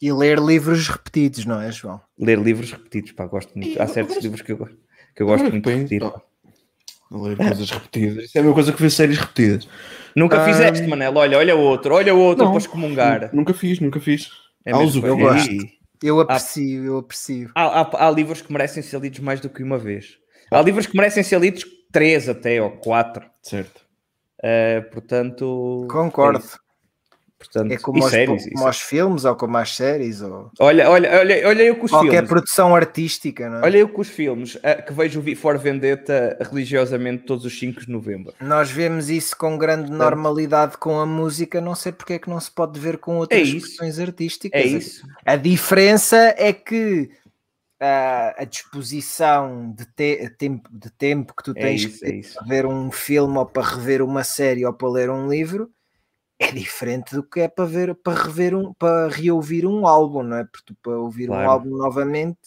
E ler livros repetidos, não é, João? Ler livros repetidos, pá, gosto muito. Há certos livros que eu, que eu gosto Ora, muito de repetir. Ler coisas repetidas. Isso é a mesma coisa que ver séries repetidas. Nunca Ah, fizeste, Manel. Olha, olha outro, olha outro Não. para excomungar. Nunca fiz, nunca fiz. É Há mesmo, os pá. eu gosto. Eu aprecio, eu aprecio. Há, há- há livros que merecem ser lidos mais do que uma vez. Há livros que merecem ser lidos três até ou quatro. Certo. Uh, portanto, Concordo. é. Portanto, É como, aos, séries, como aos filmes ou como às séries ou Olha, olha, olha, olha eu com os qualquer filmes. produção artística, não é? Olha eu com os filmes ah, que vejo o For Vendetta religiosamente todos os 5 de novembro. Nós vemos isso com grande normalidade com a música, não sei porque é que não se pode ver com outras É expressões artísticas. É isso. A diferença é que ah, a disposição de, te- tempo, de tempo que tu É tens é isso. para ver um filme ou para rever uma série ou para ler um livro é diferente do que é para ver para rever um para reouvir um álbum, não é? Porque tu, para ouvir um Claro. álbum novamente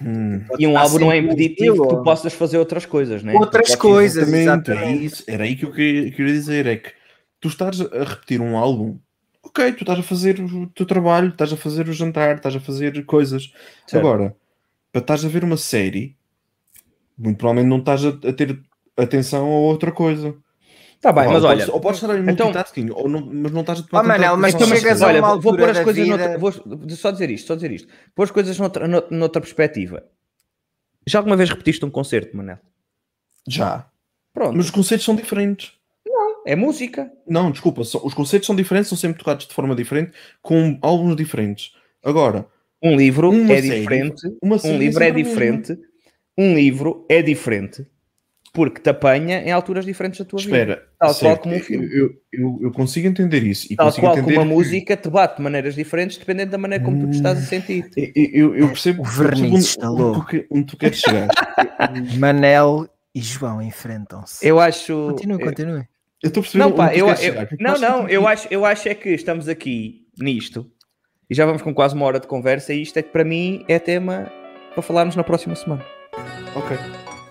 Hum. pode E um álbum não é impeditivo que ouvido, tu ou- possas fazer outras coisas, né? Outras Tu podes- coisas. Exatamente, é exatamente. isso. Era aí que eu queria, queria dizer: é que tu estás a repetir um álbum, ok, tu estás a fazer o teu trabalho, estás a fazer o jantar, estás a fazer coisas. Certo. Agora, para estás a ver uma série, muito provavelmente não estás a, a ter atenção a outra coisa. Tá bem, ou, mas podes- olha, ou podes estar em então- multitasking, ou não, mas não estás a tomar Oh, tanta Manel, mas tu chegas olha, vou pôr as coisas noutra, vou só dizer isto, só dizer isto. Pôr as coisas noutra, noutra, noutra perspectiva. Já alguma vez repetiste um concerto, Manel? Já. Pronto, Mas os conceitos são diferentes. é música. Não, desculpa, são- os conceitos são diferentes, são sempre tocados de forma diferente, com álbuns diferentes. Agora, Um livro Uma é série- diferente. uma Um livro é mesma. diferente. Um livro é diferente porque te apanha em alturas diferentes da tua vida. espera, Tal certo, qual como um filme. Eu, eu, eu consigo entender isso. E Tal qual como a que- música te bate de maneiras diferentes dependendo da maneira como tu te estás a sentir. Eu, eu- eu percebo, O verniz onde, onde, tu, que- onde tu queres chegar. Manel e João enfrentam-se. Eu acho. Continue, continue. Eu estou a perceber Não, onde pá, tu eu, queres eu- chegar. porque não, não, eu acho, eu acho é que estamos aqui nisto e já vamos com quase uma hora de conversa e isto é que para mim é tema para falarmos na próxima semana. Ok.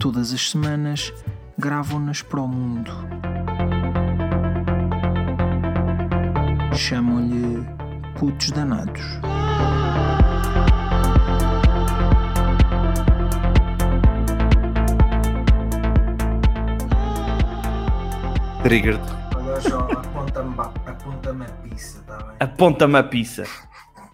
Todas as semanas gravam-nas para o mundo. Chamam-lhe putos danados. Triggered. Olha, João, aponta-me aponta a pizza, está bem? Aponta-me a pizza.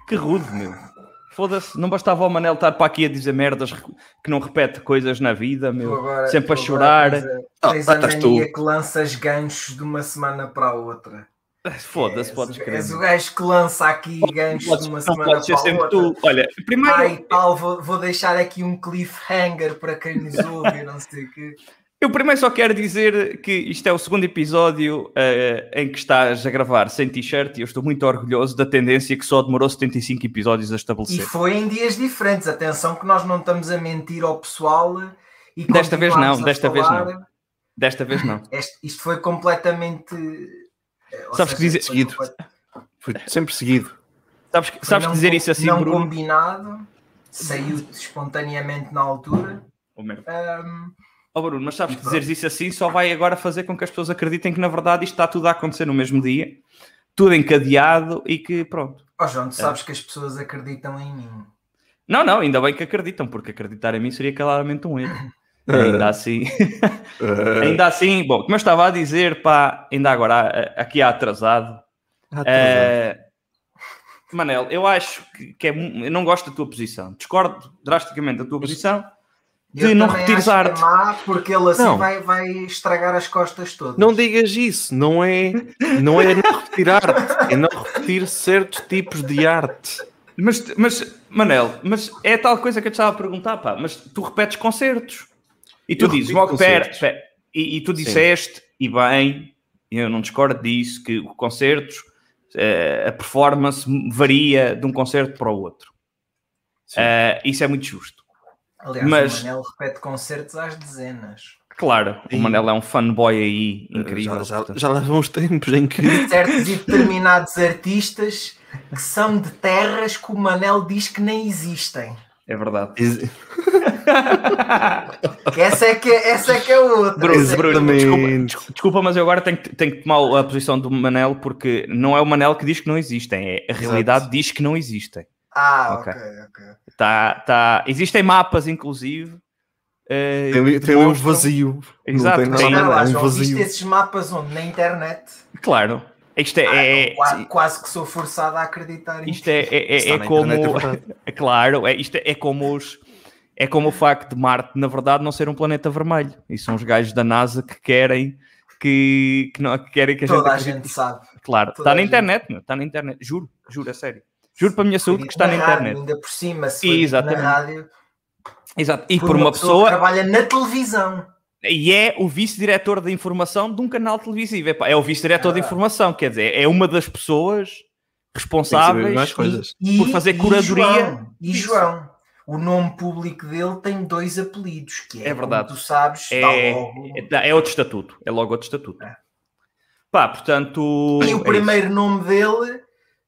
Que rude, meu. Foda-se, não bastava o Manel estar para aqui a dizer merdas que não repete coisas na vida, meu. Sempre a chorar. Tens Ah, a estás mania tu. que lanças ganchos de uma semana para a outra. Foda-se, És- podes crer. És o gajo que lança aqui ganchos Podes- de uma semana podes ser para a sempre outra. tu. Olha, primeiro. Ai, tal, vou, vou deixar aqui um cliffhanger para quem nos ouve, não sei o quê. Eu primeiro só quero dizer que isto é o segundo episódio eh, em que estás a gravar sem t-shirt e eu estou muito orgulhoso da tendência que só demorou 75 episódios a E estabelecer. foi em dias diferentes. Atenção que nós não estamos a mentir ao pessoal. E Desta vez não, desta vez falar. não. Desta vez não. Este- isto foi completamente. eh, ou Sabes que seja, dizer- foi Seguido. complet- Foi sempre seguido. Sabes, que- sabes não dizer com- isso assim, Não Bruno? combinado, saiu espontaneamente na altura. Oh, merda. Oh, Bruno, mas sabes que dizeres isso assim só vai agora fazer com que as pessoas acreditem que na verdade isto está tudo a acontecer no mesmo dia, tudo encadeado e que pronto. ó João, tu É. sabes que as pessoas acreditam em mim. Não, não, ainda bem que acreditam, porque acreditar em mim seria claramente um erro. Ainda assim, ainda assim, bom, como eu estava a dizer, pá, ainda agora aqui há atrasado. eh, Manel, eu acho que, que é, eu não gosto da tua posição, discordo drasticamente da tua posição de Eu não acho que arte. É má porque ele assim Não. vai, vai estragar as costas todas. Não digas isso, não é, não é não repetir arte, é não repetir certos tipos de arte. Mas, mas, Manel, mas é tal coisa que eu te estava a perguntar, pá, mas tu repetes concertos. E tu Eu dizes, logo, pera, pera, e, e tu disseste, e bem, eu não discordo disso, que o concertos, eh, a performance varia de um concerto para o outro. Uh, isso é muito justo. Aliás, Mas... o Manel repete concertos às dezenas. Claro, o Manel é um fanboy aí incrível. Já, já, já levam uns tempos em que. Certos e determinados artistas que são de terras que o Manel diz que nem existem. É verdade. essa, é que, é, essa é que é outra. Bruno, é Bruno desculpa, desculpa, mas eu agora tenho que, tenho que tomar a posição do Manel porque não é o Manel que diz que não existem, é a realidade Exato. diz que não existem. Ah, ok, ok. Tá, tá. Existem mapas, inclusive. Uh, tem, tem um vazio. Exato. Não tem nada, é um vazio. esses mapas onde? Na internet? Claro. Isto é, ah, é quase, quase, que sou forçado a acreditar Isto é, é, é, é como. É claro, é, isto é como os. É como o facto de Marte, na verdade, não ser um planeta vermelho. E são os gajos da NASA que querem que, que, não, que querem que a Toda gente. a gente sabe. Claro, está na internet, está na internet. Juro, juro, é sério. Juro para a minha saúde que está na, na rádio, internet. Ainda por cima, se Exatamente. na rádio. Exato. E por, por uma, uma pessoa, pessoa que trabalha na televisão. E é o vice-diretor de informação de um canal televisivo. É o vice-diretor ah. de informação, quer dizer, é uma das pessoas responsáveis e, por fazer curadoria. E João, e João, o nome público dele tem dois apelidos, que é, é verdade. tu sabes, é, logo... é, é outro estatuto, é logo outro estatuto. É. Pá, portanto. E o é primeiro isso. nome dele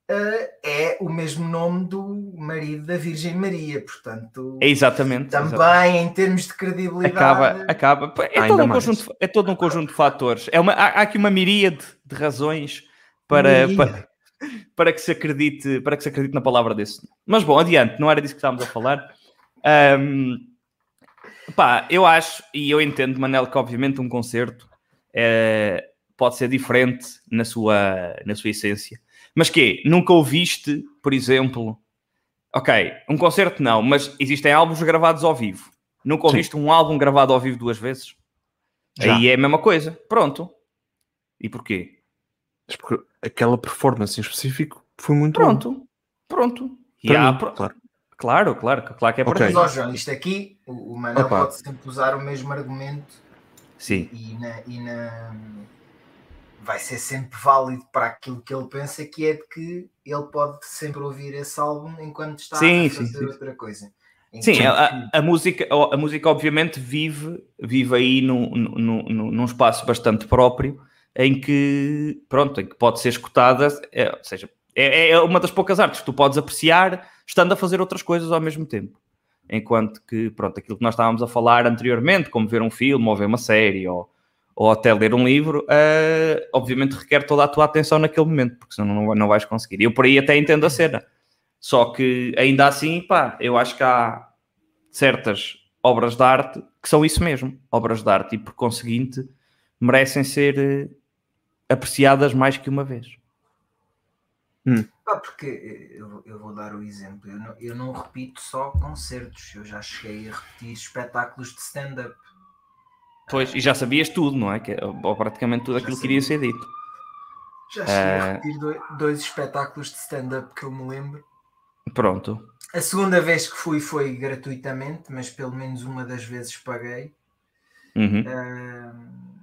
é o mesmo nome do marido da Virgem Maria, portanto. É exatamente. Também exatamente. em termos de credibilidade. Acaba, acaba. É, todo um, conjunto, é todo um conjunto de fatores. É uma, há, há aqui uma miríade de razões para, para, para, que se acredite, para que se acredite na palavra desse. Mas bom, adiante, não era disso que estávamos a falar. Um, pá, eu acho e eu entendo, Manel, que obviamente um concerto é, pode ser diferente na sua, na sua essência. Mas que Nunca ouviste, por exemplo, ok, um concerto não, mas existem álbuns gravados ao vivo. Nunca ouviste Sim. um álbum gravado ao vivo duas vezes? Já. Aí é a mesma coisa. Pronto. E porquê? Porque aquela performance em específico foi muito Pronto. Bom. Pronto. E há, mim, claro. Claro, claro, claro que é para okay. Mas, João, isto aqui, o Manel Opa. pode sempre usar o mesmo argumento. Sim. E na, e na, vai ser sempre válido para aquilo que ele pensa, que é de que ele pode sempre ouvir esse álbum enquanto está sim, a fazer sim, outra coisa. sim, a, a, música, a música obviamente vive, vive aí num, num, num, num espaço bastante próprio em que, pronto, em que pode ser escutada, é, ou seja, é, é uma das poucas artes que tu podes apreciar estando a fazer outras coisas ao mesmo tempo. Enquanto que, pronto, aquilo que nós estávamos a falar anteriormente, como ver um filme ou ver uma série ou, ou até ler um livro, uh, obviamente requer toda a tua atenção naquele momento, porque senão não, não vais conseguir. Eu por aí até entendo a cena. Só que ainda assim, pá, eu acho que há certas obras de arte que são isso mesmo, obras de arte, e por conseguinte merecem ser uh, apreciadas mais que uma vez. Hum. Ah, porque eu, eu, vou dar o exemplo, eu não, eu não repito só concertos, eu já cheguei a repetir espetáculos de stand-up Pois, e já sabias tudo, não é? Que, ou praticamente tudo aquilo que queria ser dito. Já cheguei uh... a repetir dois, espetáculos de stand-up que eu me lembro. Pronto. A segunda vez que fui foi gratuitamente, mas pelo menos uma das vezes paguei. Uhum. Uh,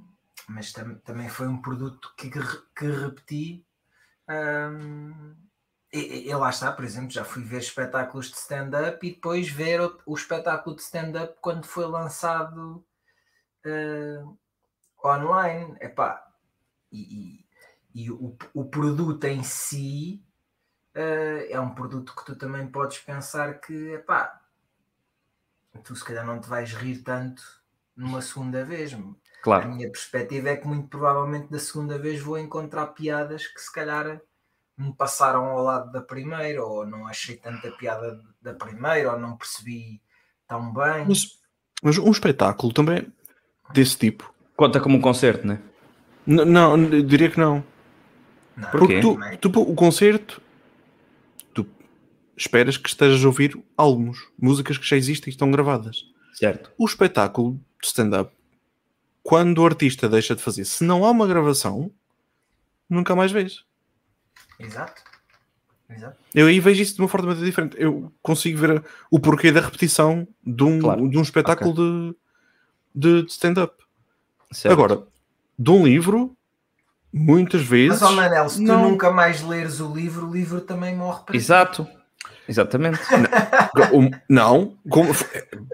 mas tam também foi um produto que, que repeti. Um, e, e, lá está, por exemplo, já fui ver espetáculos de stand-up e depois ver o, o espetáculo de stand-up quando foi lançado uh, online. Epá, e, e, e o, o produto em si uh, é um produto que tu também podes pensar que epá, tu se calhar não te vais rir tanto numa segunda vez. Claro. A minha perspectiva é que muito provavelmente da segunda vez vou encontrar piadas que se calhar me passaram ao lado da primeira, ou não achei tanta piada da primeira, ou não percebi tão bem. Mas, mas um espetáculo também desse tipo. Conta como um concerto, né? não Não, diria que não. não Porque tu, tu, o concerto, tu esperas que estejas a ouvir álbuns, músicas que já existem e estão gravadas. Certo. O espetáculo de stand-up, quando o artista deixa de fazer, se não há uma gravação, nunca mais vês. Exato. Exato. Eu aí vejo isso de uma forma diferente. Eu consigo ver o porquê da repetição de um, claro. de um espetáculo okay. de de, de stand-up. Agora, de um livro, muitas vezes. Mas, oh Manel, se não... tu nunca mais leres o livro, o livro também morre para Exato. Exatamente. Não, não como,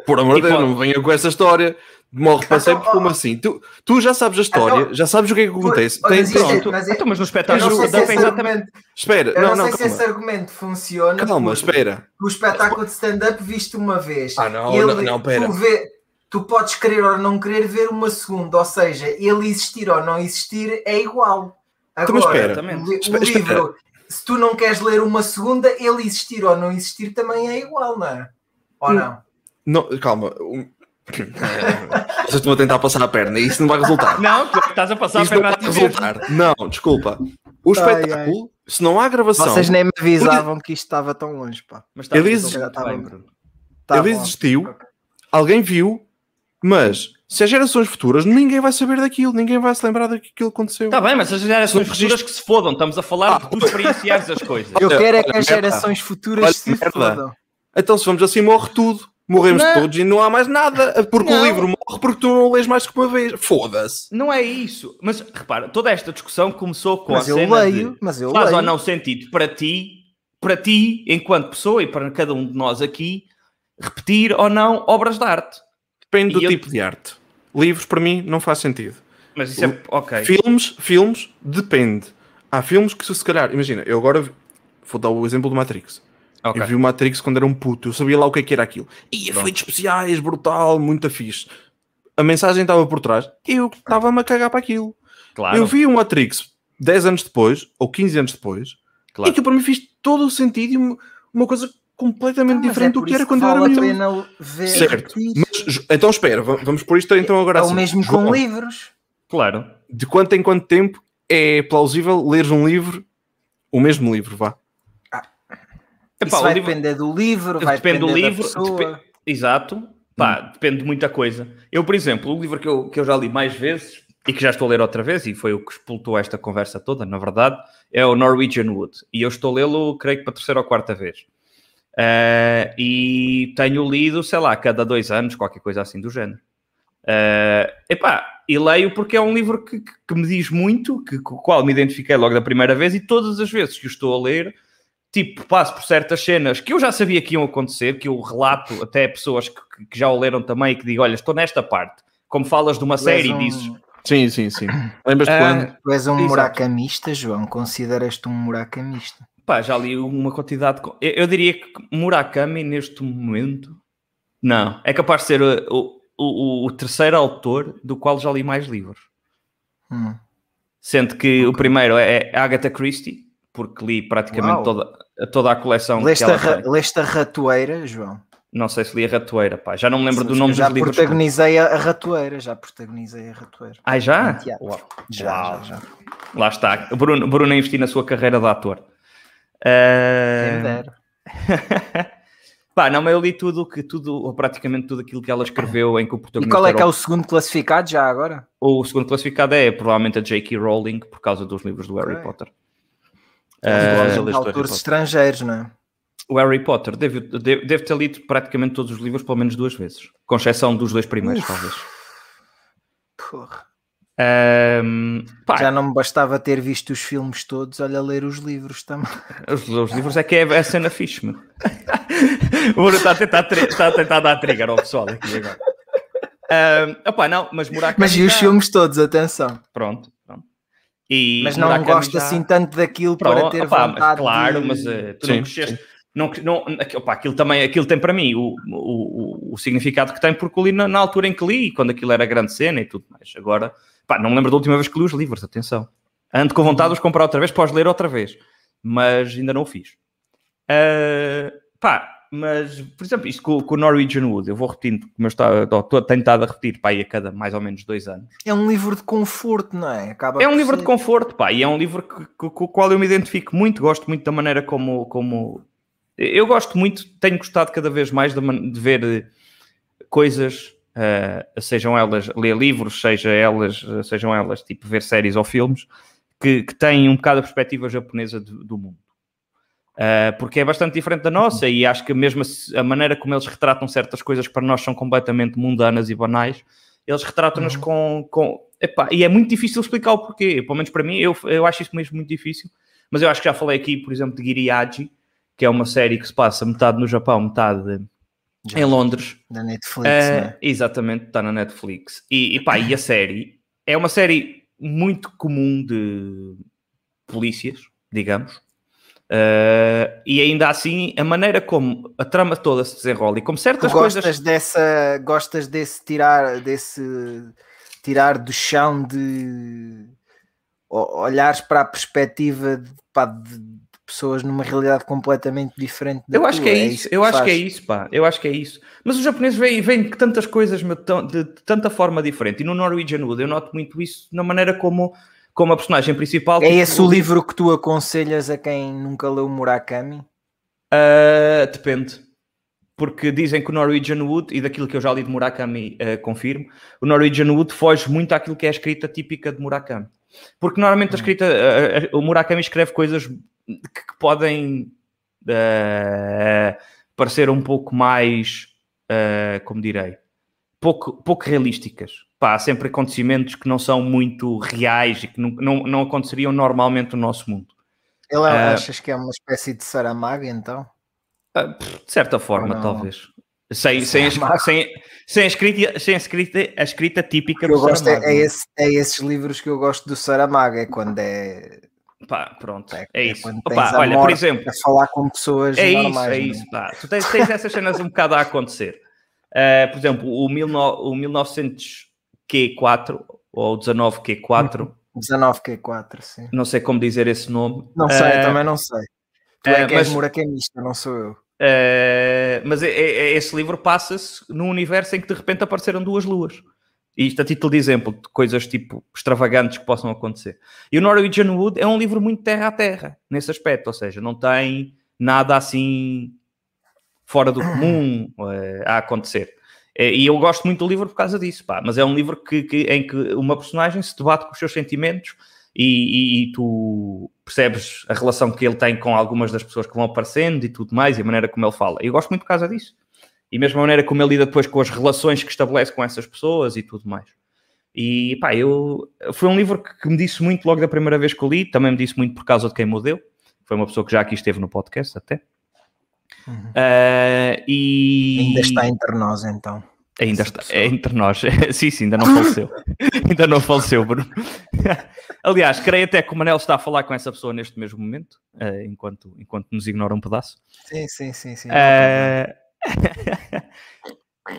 por amor de Deus, não venha com essa história. Morre para sempre, então, como assim? Tu, tu já sabes a história, então, já sabes o que é que acontece. Tem, mas, pronto. Mas, então, mas no espetáculo não sei se exatamente. Espera, eu não, não, sei se esse argumento funciona. Calma, espera. O espetáculo de stand-up viste uma vez. Ah, não, ele, não, não, espera. Tu, vê, tu podes querer ou não querer ver uma segunda, ou seja, ele existir ou não existir é igual. Então, Agora, espera, o, o livro, se tu não queres ler uma segunda, ele existir ou não existir também é igual, não é? Ou não? Não, calma. Vocês estão a tentar passar a perna e isso não vai resultar. Não, tu estás a passar isso a perna não vai resultar. Não, desculpa. O espetáculo, ai, ai. se não há gravação. Vocês nem me avisavam que isto estava tão longe, pá. Mas ele, exist... ele existiu, alguém viu, mas se as gerações futuras, ninguém vai saber daquilo, ninguém vai se lembrar daquilo que aconteceu. Está bem, mas as gerações futuras que se fodam, estamos a falar ah, de experienciar as coisas. Eu quero é que as gerações futuras Olha, se merda. fodam. Então, se vamos assim, morre tudo. Morremos não. todos e não há mais nada, porque não. o livro morre porque tu não lês mais que uma vez. Foda-se. Não é isso. Mas repara, toda esta discussão começou com mas a cena leio, de mas eu faz leio. ou não sentido para ti, para ti, enquanto pessoa e para cada um de nós aqui, repetir ou não obras de arte. Depende do eu... tipo de arte. Livros, para mim, não faz sentido. Mas isso é... Ok. Filmes, filmes, depende. Há filmes que se calhar... Imagina, eu agora vou dar o exemplo do Matrix. Okay. Eu vi o Matrix quando era um puto, eu sabia lá o que, é que era aquilo. E efeitos especiais, brutal, muito fixe. A mensagem estava por trás, eu estava-me a cagar para aquilo. Claro. Eu vi o Matrix 10 anos depois, ou 15 anos depois, claro. e que para mim fez todo o sentido e uma coisa completamente ah, diferente é do que era quando eu era miúdo. Certo. Mas, então espera, vamos por isto então agora. É assim. o mesmo João, com livros. Claro. De quanto em quanto tempo é plausível leres um livro, o mesmo livro, vá? Epá, Isso vai livro... depender do livro, vai depende do livro, dep... exato. Pá, hum. depende de muita coisa. Eu, por exemplo, o livro que eu, que eu já li mais vezes e que já estou a ler outra vez, e foi o que expultou esta conversa toda, na verdade, é o Norwegian Wood. E eu estou a lê-lo, creio que para a terceira ou quarta vez. Uh, e tenho lido, sei lá, cada dois anos, qualquer coisa assim do género. Uh, epá, e leio porque é um livro que, que me diz muito, que, com o qual me identifiquei logo da primeira vez, e todas as vezes que o estou a ler, tipo, passo por certas cenas que eu já sabia que iam acontecer, que eu relato até pessoas que, que já o leram também e que digo, olha, estou nesta parte. Como falas de uma tu série, um... dizes... Sim, sim, sim. Lembras-te uh, quando? Tu és um Exato. murakamista, João? Consideras-te um murakamista? Pá, já li uma quantidade... De... Eu, eu diria que Murakami, neste momento... Não, é capaz de ser o, o, o terceiro autor do qual já li mais livros. Hum. Sendo que okay. o primeiro é Agatha Christie, porque li praticamente toda, toda a coleção leste que ela a. Leste a Ratoeira, João? Não sei se li a Ratoeira, pá. Já não me lembro do nome já dos livros. Já protagonizei a Ratoeira, já protagonizei a Ratoeira. Ah, já? Já, Uau. já, já. Lá está. Bruno, Bruno a investir na sua carreira de ator. Uh... Pá, não, mas eu li tudo, que, tudo, ou praticamente tudo aquilo que ela escreveu em que o protagonista. E qual é que é o segundo classificado já agora? O segundo classificado é provavelmente a J.K. Rowling, por causa dos livros do okay. Harry Potter. Uh, autores estrangeiros, não é? O Harry Potter deve, deve, deve, ter lido praticamente todos os livros pelo menos duas vezes, com exceção dos dois primeiros, Uf. talvez. Porra. Um, Já não me bastava ter visto os filmes todos, olha, ler os livros também. Os, os livros é que é a cena fixe, mano. o Bruno está a tentar, está a tentar dar trigger ao pessoal aqui agora. Um, opa, não, mas Murakami... Mas e os filmes todos, atenção. Pronto, pronto. E mas não gosto já... assim tanto daquilo Pronto, para ter opa, vontade Claro, de... mas uh, tu sim, não cresceste... Não, não, opa, aquilo também aquilo tem para mim o, o, o, significado que tem porque li na, na, altura em que li, quando aquilo era grande cena e tudo mais. Agora, pá, não me lembro da última vez que li os livros, atenção. Ando com vontade de os comprar outra vez, podes ler outra vez, mas ainda não o fiz. Uh, pá, mas, por exemplo, isto com, com, o Norwegian Wood, eu vou repetindo, como eu estou, estou tentado a repetir, pá, a cada mais ou menos dois anos. É um livro de conforto, não é? Acaba é um livro ser... de conforto, pá, e é um livro com o qual eu me identifico muito, gosto muito da maneira como... como... Eu gosto muito, tenho gostado cada vez mais de, de ver eh, coisas, uh, sejam elas ler livros, seja elas, sejam elas tipo ver séries ou filmes, que, que têm um bocado a perspectiva japonesa do, do mundo. Uh, porque é bastante diferente da nossa e acho que mesmo a maneira como eles retratam certas coisas que para nós são completamente mundanas e banais, eles retratam-nos uhum. com... com epá, e é muito difícil explicar o porquê, pelo menos para mim, eu, eu acho isso mesmo muito difícil, mas eu acho que já falei aqui, por exemplo, de Giriaji, que é uma série que se passa metade no Japão, metade Já. em Londres. Da Netflix, uh? Exatamente, está na Netflix. E, e, pá, e a série é uma série muito comum de polícias, digamos. Uh, e ainda assim, a maneira como a trama toda se desenrola e como certas tu gostas coisas... Dessa, gostas desse tirar, desse tirar do chão de olhares para a perspectiva de, pá, de, pessoas numa realidade completamente diferente eu acho tua. que é, é isso, eu acho que é isso pá, eu acho que é isso mas os japoneses veem, veem de tantas coisas de, de, tanta forma diferente e no Norwegian Wood eu noto muito isso na maneira como como a personagem principal é tipo, esse o livro que tu aconselhas a quem nunca leu Murakami? Uh, depende porque dizem que o Norwegian Wood, e daquilo que eu já li de Murakami, uh, confirmo, o Norwegian Wood foge muito àquilo que é a escrita típica de Murakami. Porque normalmente a hum. escrita, uh, uh, o Murakami escreve coisas que, que podem parecer um pouco mais, como direi, pouco, pouco realísticas. Pá, há sempre acontecimentos que não são muito reais e que não, não, não aconteceriam normalmente no nosso mundo. Ele é, achas que é uma espécie de Saramago, então? De certa forma, talvez. Sem, sem, a, sem, sem, a escrita, sem a escrita, a escrita típica do gosto é, é, esse, é, esses livros que eu gosto do Saramago, é quando é. Pá, pronto, é, é, é isso. Opa, olha, por exemplo, a falar com pessoas é normais. Isso, é isso, pá. Tu tens, tens essas cenas um bocado a acontecer. Uh, por exemplo, o, mil no, o 1900Q4 ou 19Q4. 19Q4, sim. Não sei como dizer esse nome. Não sei, uh, também não sei. Tu é uh, que mas, és muracanista, não sou eu. Uh, mas é, é, é, esse livro passa-se num universo em que de repente apareceram duas luas. E isto a título de exemplo de coisas tipo extravagantes que possam acontecer. E o Norwegian Wood é um livro muito terra a terra nesse aspecto, ou seja, não tem nada assim fora do comum uh, a acontecer. Uh, e eu gosto muito do livro por causa disso, pá. Mas é um livro que, que, em que uma personagem se debate com os seus sentimentos e, e, e, tu percebes a relação que ele tem com algumas das pessoas que vão aparecendo e tudo mais, e a maneira como ele fala. Eu gosto muito por causa disso. E mesmo a maneira como ele lida depois com as relações que estabelece com essas pessoas e tudo mais. E pá, eu, foi um livro que, me disse muito logo da primeira vez que eu li, também me disse muito por causa de quem me deu. Foi uma pessoa que já aqui esteve no podcast até. Uhum. Uh, e... Ainda está entre nós então. Ainda está, é entre nós. sim, sim, ainda não faleceu. ainda não faleceu, Bruno. Aliás, creio até que o Manel está a falar com essa pessoa neste mesmo momento, uh, enquanto, enquanto nos ignora um pedaço. Sim, sim, sim. sim uh...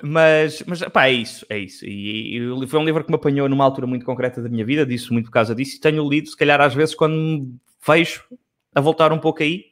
mas, mas pá, é isso, é isso. E, e, foi um livro que me apanhou numa altura muito concreta da minha vida, disse muito por causa disso, e tenho lido, se calhar às vezes, quando me vejo a voltar um pouco aí,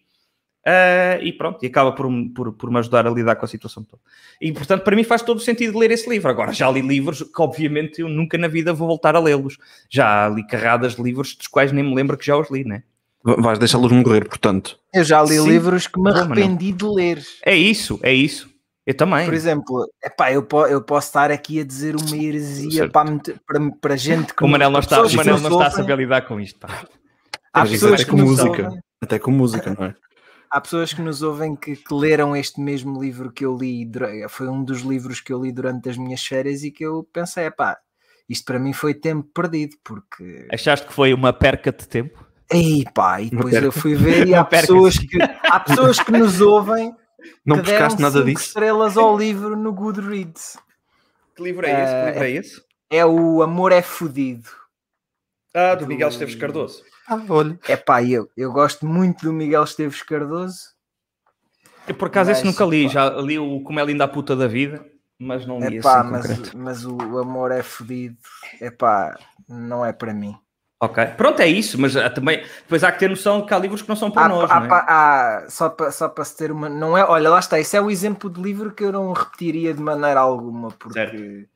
Uh, e pronto, e acaba por, por, por me ajudar a lidar com a situação toda. E portanto, para mim faz todo o sentido ler esse livro. Agora, já li livros que, obviamente, eu nunca na vida vou voltar a lê-los. Já li carradas de livros dos quais nem me lembro que já os li, né? Vais deixá-los morrer, portanto. Eu já li Sim. livros que me arrependi de ler. É isso, é isso. Eu também. Por exemplo, epá, eu, po eu posso estar aqui a dizer uma heresia para, para, para gente que. O Manel não, está, o Manel não está a saber lidar com isto. Pá. Há pessoas com música. Até com música, não é? Há pessoas que nos ouvem que, que, leram este mesmo livro que eu li, foi um dos livros que eu li durante as minhas férias e que eu pensei, pá, isto para mim foi tempo perdido, porque... Achaste que foi uma perca de tempo? Ei pá, e depois eu fui ver e há pessoas, que, há pessoas que nos ouvem não que buscaste nada disso? estrelas ao livro no Goodreads. Que livro é esse? Que livro é esse? É o Amor é Fudido. Ah, do, do Miguel Esteves Cardoso. Ah, olha. É pá, eu, eu gosto muito do Miguel Esteves Cardoso. Eu por acaso mas, esse nunca li, pá. já li o Como é Linda a Puta da Vida, mas não li é pá, mas, mas o amor é fodido, é pá, não é para mim. Ok, pronto, é isso, mas uh, também depois há que ter noção que há livros que não são para há, nós. Há, não é? há, só para só para se ter uma. Não é, olha, lá está, isso é o exemplo de livro que eu não repetiria de maneira alguma, porque. Certo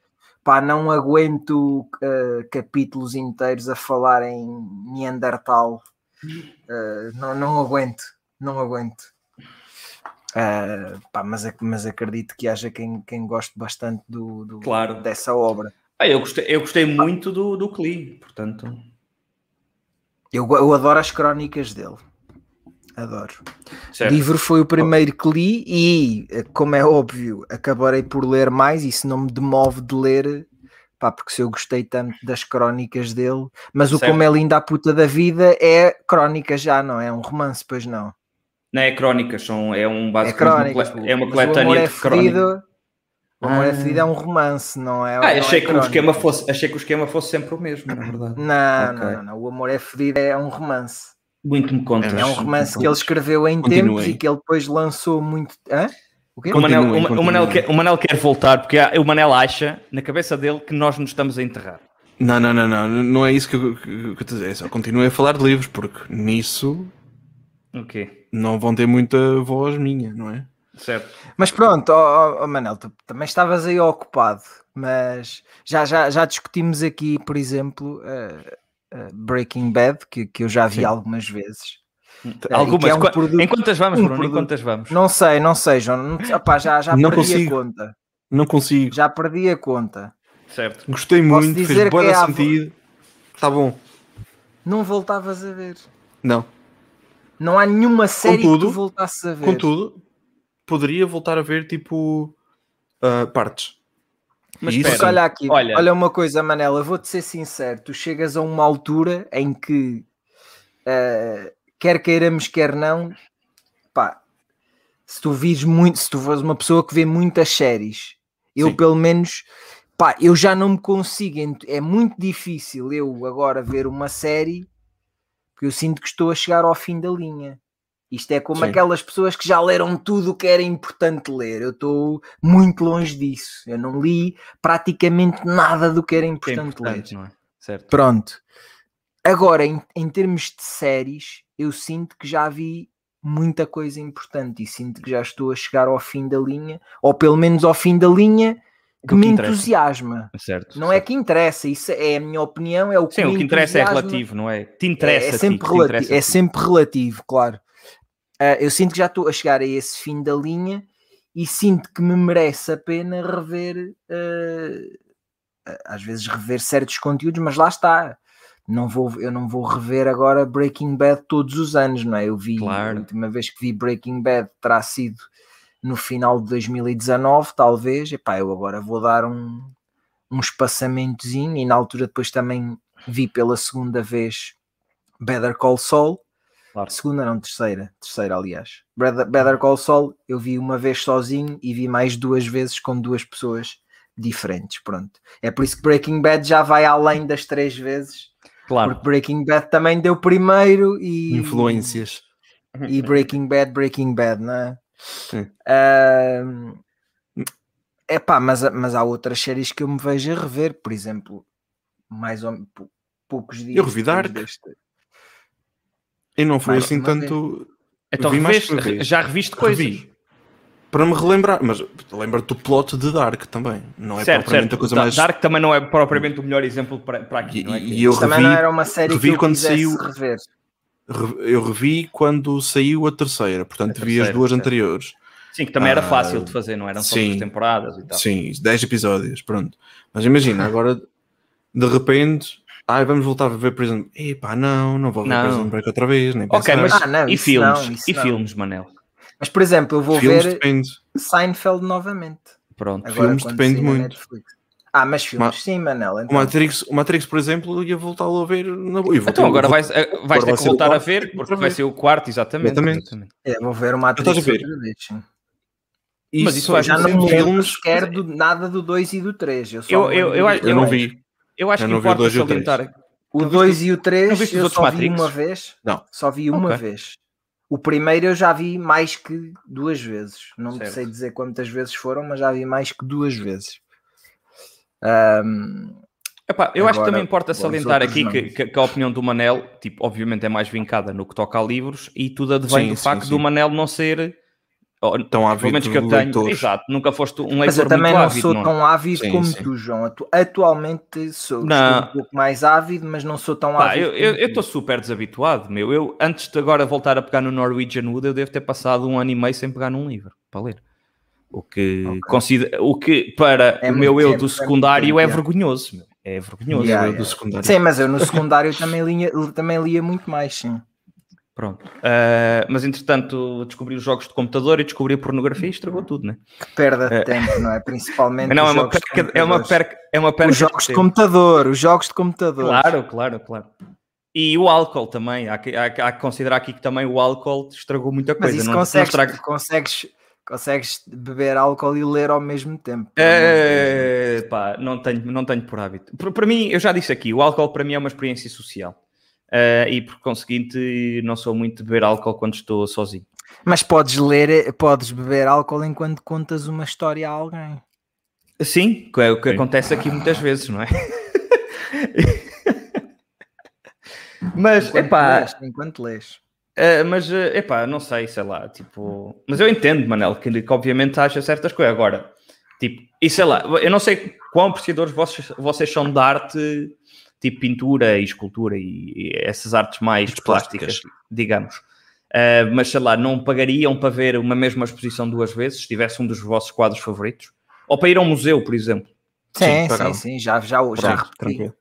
pá, não aguento uh, capítulos inteiros a falar em Neandertal. Uh, não, não aguento, não aguento. Uh, pá, mas, mas acredito que haja quem, quem goste bastante do, do claro. dessa obra. Ah, eu, gostei, eu gostei muito do, do Cli, portanto. Eu, eu adoro as crónicas dele. Adoro. Certo. O livro foi o primeiro que li e, como é óbvio, acabarei por ler mais. Isso não me demove de ler, pá, porque se eu gostei tanto das crónicas dele, mas certo. o Como é Linda a Puta da Vida é crónica já, não é? Um romance, pois não. Não é crónicas, são, é um É basicamente crónicas. uma, é uma mas o amor coletânea é de crónicas. O amor é Ah. ferido é um romance, não é? Ah, não achei, é que o crónica. esquema fosse, achei que o esquema fosse sempre o mesmo, na verdade. Não, Ok. não, não, não. O amor é ferido é um romance. Muito me contas. É um romance que ele escreveu em tempos e que ele depois lançou muito. Hã? O? O Manel, o, o Manel quer, o Manel quer voltar porque há- o Manel acha na cabeça dele que nós nos estamos a enterrar. Não, não, não, não, não é isso que eu, que, que eu te dizer. É só continuem a falar de livros, porque nisso Ok, não vão ter muita voz minha, não é? certo. Mas pronto, ó, ó, Manel, tu também estavas aí ocupado, mas já, já, já discutimos aqui, por exemplo, uh, uh, Breaking Bad, que, que eu já vi Sim. algumas vezes. Eh, e que Algumas. é um produto- Em quantas vamos, um Bruno? Em quantas vamos? Não sei, não sei, João. Não, opá, já já Não perdi consigo. a conta. Não consigo. Já perdi a conta. Certo. Gostei Posso muito, dizer fez que boa é a- sentido. Está bom. Não voltavas a ver. Não. Não há nenhuma série que Contudo- tu voltasses a ver. Contudo, poderia voltar a ver tipo ah, partes. Mas isso- espera, olha aqui, Olha. olha. uma coisa, Manela, vou-te ser sincero, tu chegas a uma altura em que eh, quer queiramos, quer não, pá, se tu vires muito, se tu fores uma pessoa que vê muitas séries, eu Sim. pelo menos, pá, eu já não me consigo, é muito difícil eu agora ver uma série porque eu sinto que estou a chegar ao fim da linha. Isto é como Sim. aquelas pessoas que já leram tudo o que era importante ler. Eu estou muito longe disso. Eu não li praticamente nada do que era Que é importante, importante, ler. é? Certo. Pronto. Agora, em, em termos de séries, eu sinto que já vi muita coisa importante e sinto que já estou a chegar ao fim da linha, ou pelo menos ao fim da linha que me interessa. entusiasma. Certo. Não é que interessa, isso é a minha opinião, é o que Sim, o que interessa é relativo, não é? Te É- interessa. é, ti, sempre te relati- é sempre relativo, claro. Ah, eu sinto que já estou a chegar a esse fim da linha e sinto que me merece a pena rever, ah, às vezes rever certos conteúdos, mas lá está. Não vou, eu não vou rever agora Breaking Bad todos os anos, não é? Eu vi Claro. a última vez que vi Breaking Bad terá sido no final de 2019, talvez. Epá, eu agora vou dar um, um espaçamentozinho e na altura depois também vi pela segunda vez Better Call Saul. Claro. Segunda não, terceira. Terceira, aliás. Better, Call Saul eu vi uma vez sozinho e vi mais duas vezes com duas pessoas diferentes. Pronto. É por isso que Breaking Bad já vai além das três vezes. Claro. Porque Breaking Bad também deu primeiro e... Influências. E Breaking Bad, Breaking Bad, não é? Sim. é pá, mas, mas há outras séries que eu me vejo a rever, por exemplo, mais ou pou- poucos dias. Eu revi Dark. deste- E não foi Mais assim tanto. Então reveste, já reviste coisas. Revi. Para me relembrar, mas lembra-te do plot de Dark também. Não é certo, propriamente certo. a coisa Da- mais. Dark também não é propriamente o melhor exemplo para, para aqui, E, não é? e eu Também revi, não era uma série revi que eu quando saiu- rever. re- eu revi quando saiu a terceira, portanto A vi as terceira, duas anteriores. Sim, que também era Ah, fácil de fazer, não eram só sim. duas temporadas e tal. Sim, 10 episódios, pronto. Mas imagina, agora de repente, ai, vamos voltar a ver Prison Epá, não, não vou ver Não. Prison Break outra vez, nem Ok, pensar. mas Ah, não, e isso filmes? não, isso e não. filmes, Manel? Mas, por exemplo, eu vou filmes ver depende. Seinfeld novamente. Pronto. Agora, Filmes depende muito. Netflix. Ah, mas filmes, Ma- sim, Manel. O Então. Matrix, o Matrix, por exemplo, eu ia voltá-lo a ver na boa. Então agora vais, eh, vais agora ter que o voltar a quarto, ver, outra porque vai ser o quarto, exatamente. Exatamente. exatamente. É, vou ver o Matrix a ver? outra vez, sim. Mas isso Já não me lembro filmes. sequer do, nada do 2 e do 3. Eu, só Eu- eu- eu Eu não vi. Eu acho Eu que não vi o importa dois e o três. salientar. O Não 2 viste e o 3 não viste os eu só vi Matrix? uma vez. Não. Só vi uma Ok. vez. O primeiro eu já vi mais que duas vezes. Não Certo. sei dizer quantas vezes foram, mas já vi mais que duas vezes. Ahm, Epá, eu acho que Agora, também importa salientar aqui que, que- que a opinião do Manel, tipo, obviamente é mais vincada no que toca a livros e tudo advém Sim, do sim, facto sim. do Manel não ser, oh, Tão ávido que eu tenho, exato, nunca foste um mas leitor eu também não ávido, sou não é? tão ávido Sim, como sim. tu, João. Atu- Atualmente sou, um pouco mais ávido, mas não sou tão Pá, ávido. eu estou super desabituado, meu. Eu, antes de agora voltar a pegar no Norwegian Wood, eu devo ter passado um ano e meio sem pegar num livro para ler. O que, Ok. considera, o que para É o meu eu tempo, do é secundário é vergonhoso. meu. É vergonhoso. Yeah, Eu yeah. do secundário. Sim, mas eu no secundário também lia, também lia muito mais, sim. Pronto. Ah, mas entretanto descobri os jogos de computador e descobri a pornografia e estragou tudo, né? Que perda de tempo, não é? Principalmente Não, os é uma jogos de perca, é uma perca, é uma perca Os jogos de computador, os jogos de computador. Claro, claro, claro. E o álcool também, há que, há, há que considerar aqui que também o álcool estragou muita coisa. Mas isso não, consegues, não consegues, consegues beber álcool e ler ao mesmo tempo. É, pá, não tenho, não tenho por hábito. Para mim, eu já disse aqui, o álcool para mim é uma experiência social. Uh, e por conseguinte, não sou muito de beber álcool quando estou sozinho. Mas podes ler, podes beber álcool enquanto contas uma história a alguém. Sim, é o que Sim. acontece aqui muitas vezes, não é? mas, enquanto epá... Lês, enquanto lês. Uh, mas, uh, epá, não sei, sei lá, tipo... Mas eu entendo, Manel, que, que obviamente acha certas coisas. Agora, tipo, e sei lá, eu não sei quão apreciadores vocês, vocês são de arte, tipo pintura e escultura e, e essas artes mais plásticas, plásticas, digamos. Uh, mas sei lá, não pagariam para ver uma mesma exposição duas vezes se tivesse um dos vossos quadros favoritos? Ou para ir a um museu, por exemplo? Sim, sim, sim, sim, já, já, já Tranquilo.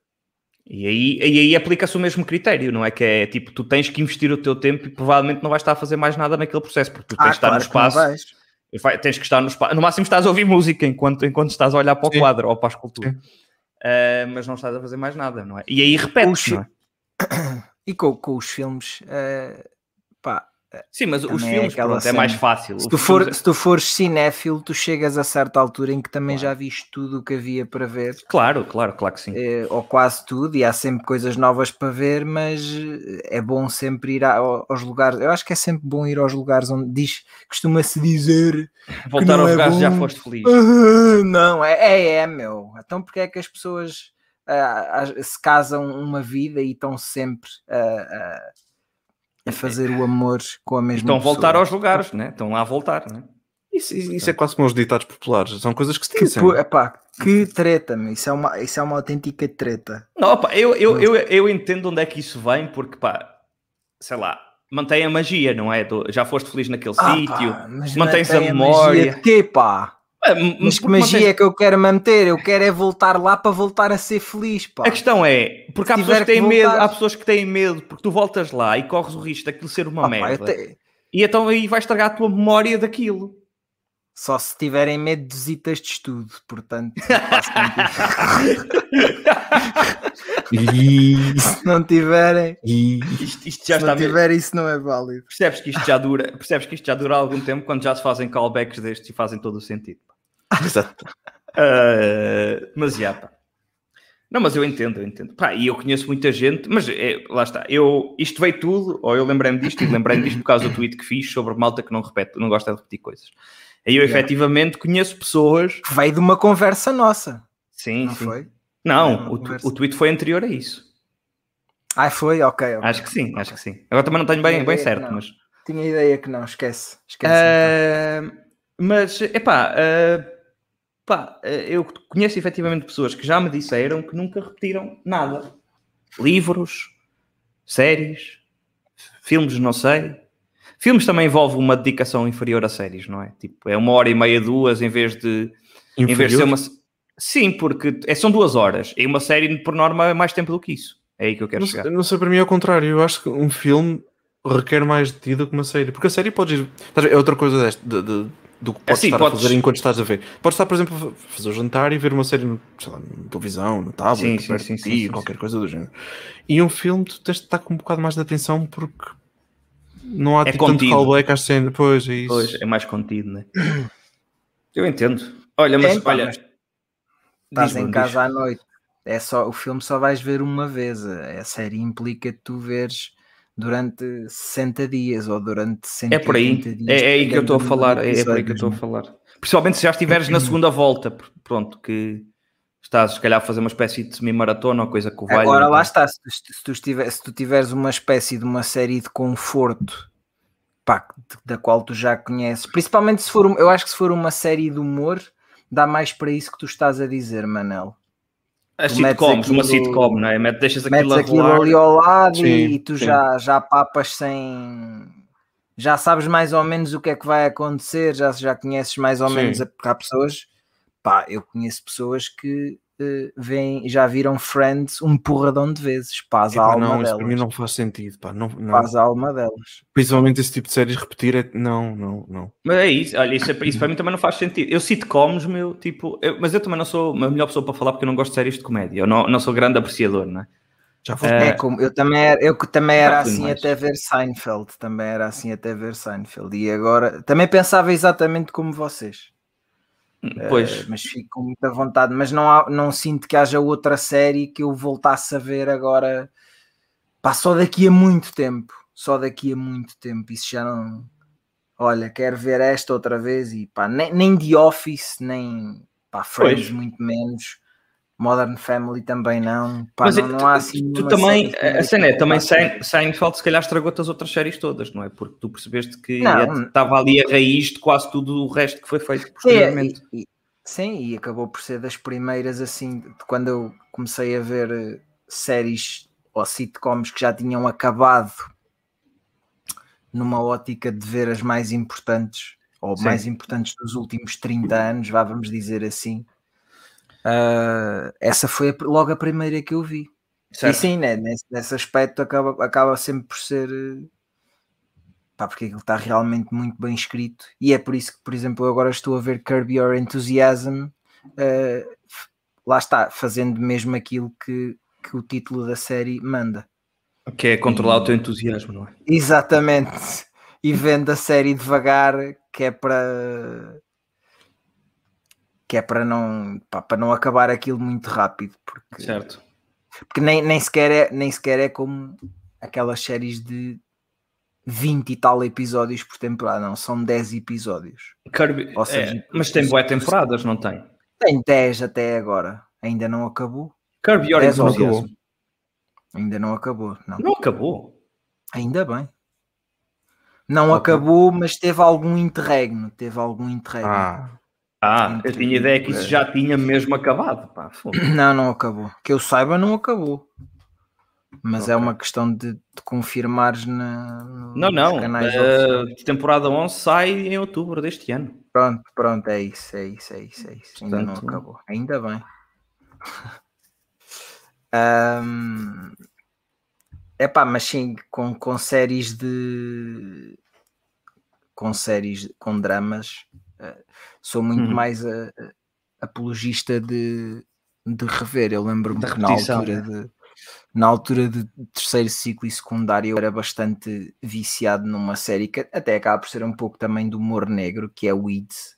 E aí, e aí aplica-se o mesmo critério, não é? Que é tipo, tu tens que investir o teu tempo e provavelmente não vais estar a fazer mais nada naquele processo, porque tu tens ah, de estar claro no espaço. Vai, tens que estar no espaço. No máximo estás a ouvir música enquanto, enquanto estás a olhar para o sim. quadro ou para a escultura. Uh, mas não estás a fazer mais nada, não é? E aí repete, não é? E com, com os filmes, uh, Sim, mas os é filmes, é, pronto, é mais fácil. Se tu, for, é... se tu fores cinéfilo, tu chegas a certa altura em que também claro. já viste tudo o que havia para ver. Claro, claro, claro que sim. É, ou quase tudo, e há sempre coisas novas para ver, mas é bom sempre ir aos lugares. Eu acho que é sempre bom ir aos lugares onde diz, costuma-se dizer. Voltar aos é lugares já foste feliz. não, é, é, é, meu. Então porque é que as pessoas uh, se casam uma vida e estão sempre. Uh, a fazer o amor com a mesma Estão a voltar aos lugares, né? Estão lá a voltar, né? Isso, isso é quase como os ditados populares, são coisas que se dizem. Que, epá, que treta, -me. isso é, uma, isso é uma autêntica treta. Não, opa, eu, eu, eu, eu entendo onde é que isso vem, porque pá, sei lá, mantém a magia, não é? Já foste feliz naquele ah, sítio, mantens a memória. A que pá? Mas que magia é que eu quero manter? Eu quero é voltar lá para voltar a ser feliz, pá. A questão é, porque há pessoas que têm que medo, há pessoas que têm medo, porque tu voltas lá e corres o risco daquilo ser uma ah, merda. Pá, te... E então aí vai estragar a tua memória daquilo. Só se tiverem medo de visitas de estudo, portanto. se não tiverem, isto, isto já se está não tiver, isso não é válido. Percebes que isto já dura, percebes que isto já dura algum tempo quando já se fazem callbacks destes e fazem todo o sentido. Exato. Uh, mas já, pá. Não, mas eu entendo, eu entendo. Pá, e eu conheço muita gente, mas é, lá está. Eu, isto veio tudo, ou eu lembrei-me disto, e lembrei-me disto por causa do tweet que fiz sobre malta que não repete, não gosta de repetir coisas. Aí eu yeah. efetivamente conheço pessoas. Veio de uma conversa nossa. Sim, não sim. foi? Não, o, o tweet foi anterior a isso. Ah, foi? Ok. okay. Acho que sim, acho que sim. Agora também não tenho bem, bem certo, mas. Tinha ideia que não, esquece. esquece uh, então. Mas, epá, uh, pá, uh, eu conheço efetivamente pessoas que já me disseram que nunca repetiram nada. Livros, séries, filmes, não sei. Filmes também envolve uma dedicação inferior a séries, não é? Tipo, é uma hora e meia, duas, em vez de. Inferior? Em vez de ser uma. Sim, porque é, são duas horas. E uma série, por norma, é mais tempo do que isso. É aí que eu quero não chegar. Sei, não sei, para mim é o contrário. Eu acho que um filme requer mais de ti do que uma série. Porque a série pode ir. É outra coisa deste, de, de, do que podes assim, estar podes... a fazer enquanto estás a ver. Podes estar, por exemplo, a fazer o jantar e ver uma série lá, na televisão, no tablet, sim, sim, sim, ti, qualquer coisa do género. E um filme, tu tens de estar com um bocado mais de atenção porque não há é tipo, tanto callback às cenas. Pois, é isso. Pois, é mais contido, né? Eu entendo. Olha, mas é, olha. Estás em casa diz. à noite é só, o filme só vais ver uma vez. A série implica tu veres durante 60 dias ou durante 180 é por aí. dias. É, é aí que eu estou a falar. É, é por aí que eu estou a falar. Principalmente se já estiveres na segunda volta, pronto, que estás se calhar a fazer uma espécie de semi-maratona ou coisa que vai. Agora lá está, se, se, tu estiver, se tu tiveres uma espécie de uma série de conforto pá, da qual tu já conheces, principalmente se for, eu acho que se for uma série de humor, dá mais para isso que tu estás a dizer, Manel. As sitcoms, aquilo, uma sitcom, não é? Deixas aquilo, aquilo ali ao lado sim, e tu já, já papas sem. Já sabes mais ou menos o que é que vai acontecer, já, já conheces mais ou sim. menos. Há pessoas, pá, eu conheço pessoas que uh, veem, já viram Friends um porradão de vezes. Paz a alma não, delas. Isso para mim não faz sentido, pá. Não, não. Paz a alma delas. Principalmente esse tipo de séries repetir é. Não, não, não. Mas é isso, olha, isso, é, isso para mim também não faz sentido. Eu sitcoms, meu, tipo. Eu, mas eu também não sou a melhor pessoa para falar porque eu não gosto de séries de comédia. Eu não, não sou grande apreciador, não é? Já foi. É, como, eu também era, eu também era assim mais. até ver Seinfeld, também era assim até ver Seinfeld. E agora também pensava exatamente como vocês. Hum, pois. Uh, mas fico com muita vontade, mas não, há, não sinto que haja outra série que eu voltasse a ver agora. Pá, só daqui a muito tempo. Só daqui a muito tempo. Isso já não. Olha, quero ver esta outra vez e pá, nem, nem The Office, nem pá, Friends, pois. muito menos Modern Family também não. Pá, Mas não, não há assim. Tu também, a cena é, também Seinfeld se calhar estragou-te as outras séries todas, não é? Porque tu percebeste que estava ali a raiz de quase tudo o resto que foi feito posteriormente. Sim, e, sim, e acabou por ser das primeiras, assim, quando eu comecei a ver eh, séries ou sitcoms que já tinham acabado numa ótica de ver as mais importantes, ou sim. mais importantes dos últimos 30 anos, vá, vamos dizer assim Uh, essa foi logo a primeira que eu vi. Certo. E sim, né, nesse, nesse, aspecto acaba, acaba sempre por ser pá, porque aquilo está realmente muito bem escrito e é por isso que, por exemplo, eu agora estou a ver Curb Your Enthusiasm uh, lá está, fazendo mesmo aquilo que, que o título da série manda. Que é controlar e, o teu entusiasmo, não é? Exatamente. E vendo a série devagar, que é para que é para não, pá, para não acabar aquilo muito rápido, porque, certo. porque nem, nem, sequer é, nem sequer é como aquelas séries de 20 e tal episódios por temporada, não, são 10 episódios. Kirby, Ou seja, é, mas tem boas temporadas, não tem? Tem 10 até agora, ainda não acabou. Kirby Your Enthusiasm. Ainda não acabou, não. Não acabou? Ainda bem. Não okay. acabou, mas teve algum interregno, teve algum interregno. Ah. Ah, eu tinha ideia que isso já tinha mesmo acabado. Pá, não, não acabou. Que eu saiba, não acabou. Mas okay. é uma questão de, de confirmares na, não, não. canais. Uh, temporada 11 sai em outubro deste ano. Pronto, pronto, é isso, é isso, é isso. É isso. Ainda não acabou. Ainda bem. um, epá, mas sim, com, com séries de. com séries, com dramas. Uh, sou muito uhum. mais a, a, apologista de, de rever. Eu lembro-me que na altura de na altura de terceiro ciclo e secundário eu era bastante viciado numa série que até acaba por ser um pouco também do humor negro, que é Weeds.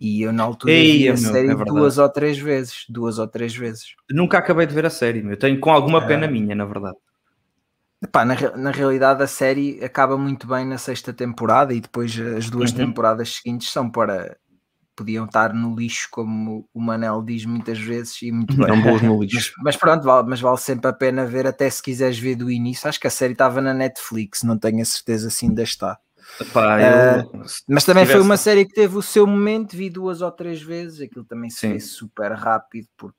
E eu na altura Ei, vi a meu, série é duas ou três vezes, duas ou três vezes. Nunca acabei de ver a série, meu. tenho com alguma pena é... minha, na verdade. Epá, na, na realidade a série acaba muito bem na sexta temporada e depois as duas uhum. temporadas seguintes são para podiam estar no lixo, como o Manel diz muitas vezes, e muito bem. Não boas no lixo. Mas, mas, pronto, vale, mas vale sempre a pena ver, até se quiseres ver do início. Acho que a série estava na Netflix, não tenho a certeza se ainda está. Epá, eu... uh, mas também tivesse... foi uma série que teve o seu momento, vi duas ou três vezes, aquilo também se Sim. fez super rápido, porque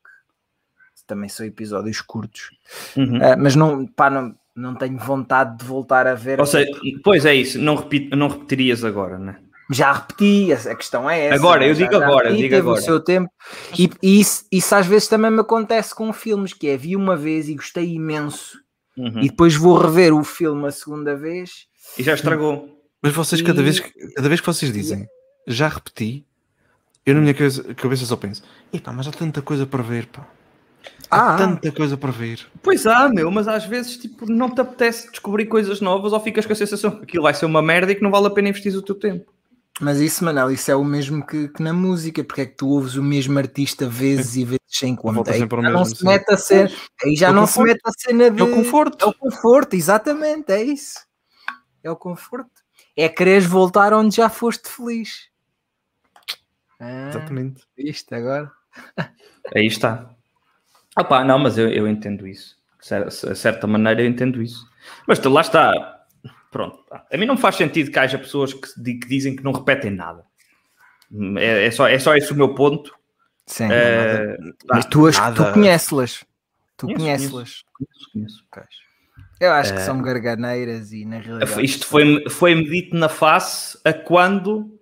também são episódios curtos. Uhum. Uh, mas não, pá, não, não tenho vontade de voltar a ver. Ou seja, pois é isso, não, repet, não repetirias agora, né? Já repeti, a questão é essa. Agora, eu digo já, agora, repeti, eu digo agora. o seu tempo. E, e isso, isso, às vezes também me acontece com filmes, que é, vi uma vez e gostei imenso, uhum. e depois vou rever o filme a segunda vez. E já estragou. Mas vocês, e... cada, vez, cada vez que vocês dizem, já repeti, eu na minha cabeça, cabeça só penso, epá, mas há tanta coisa para ver, pá. Há ah, tanta coisa para ver. Pois há, meu, mas às vezes tipo, não te apetece descobrir coisas novas ou ficas com a sensação que aquilo vai ser uma merda e que não vale a pena investir o teu tempo. Mas isso, Manel, isso é o mesmo que, que, na música, porque é que tu ouves o mesmo artista vezes e vezes sem conta. Aí já não se mete a ser, aí já é não conforto. se mete a cena de. É o conforto. É o conforto, exatamente, é isso. É o conforto. É quereres voltar onde já foste feliz. Ah, exatamente. Isto agora. Aí está. Opa, não, mas eu, eu entendo isso. De certa maneira eu entendo isso. Mas lá está Pronto. A mim não faz sentido que haja pessoas que, que dizem que não repetem nada. É, é, só, é só esse o meu ponto. Sim. É, mas tu, tu conheces-las. Tu conheces-las. Conheço, conheço. Eu acho que são eh, garganeiras e na realidade. Isto foi-me foi dito na face a quando.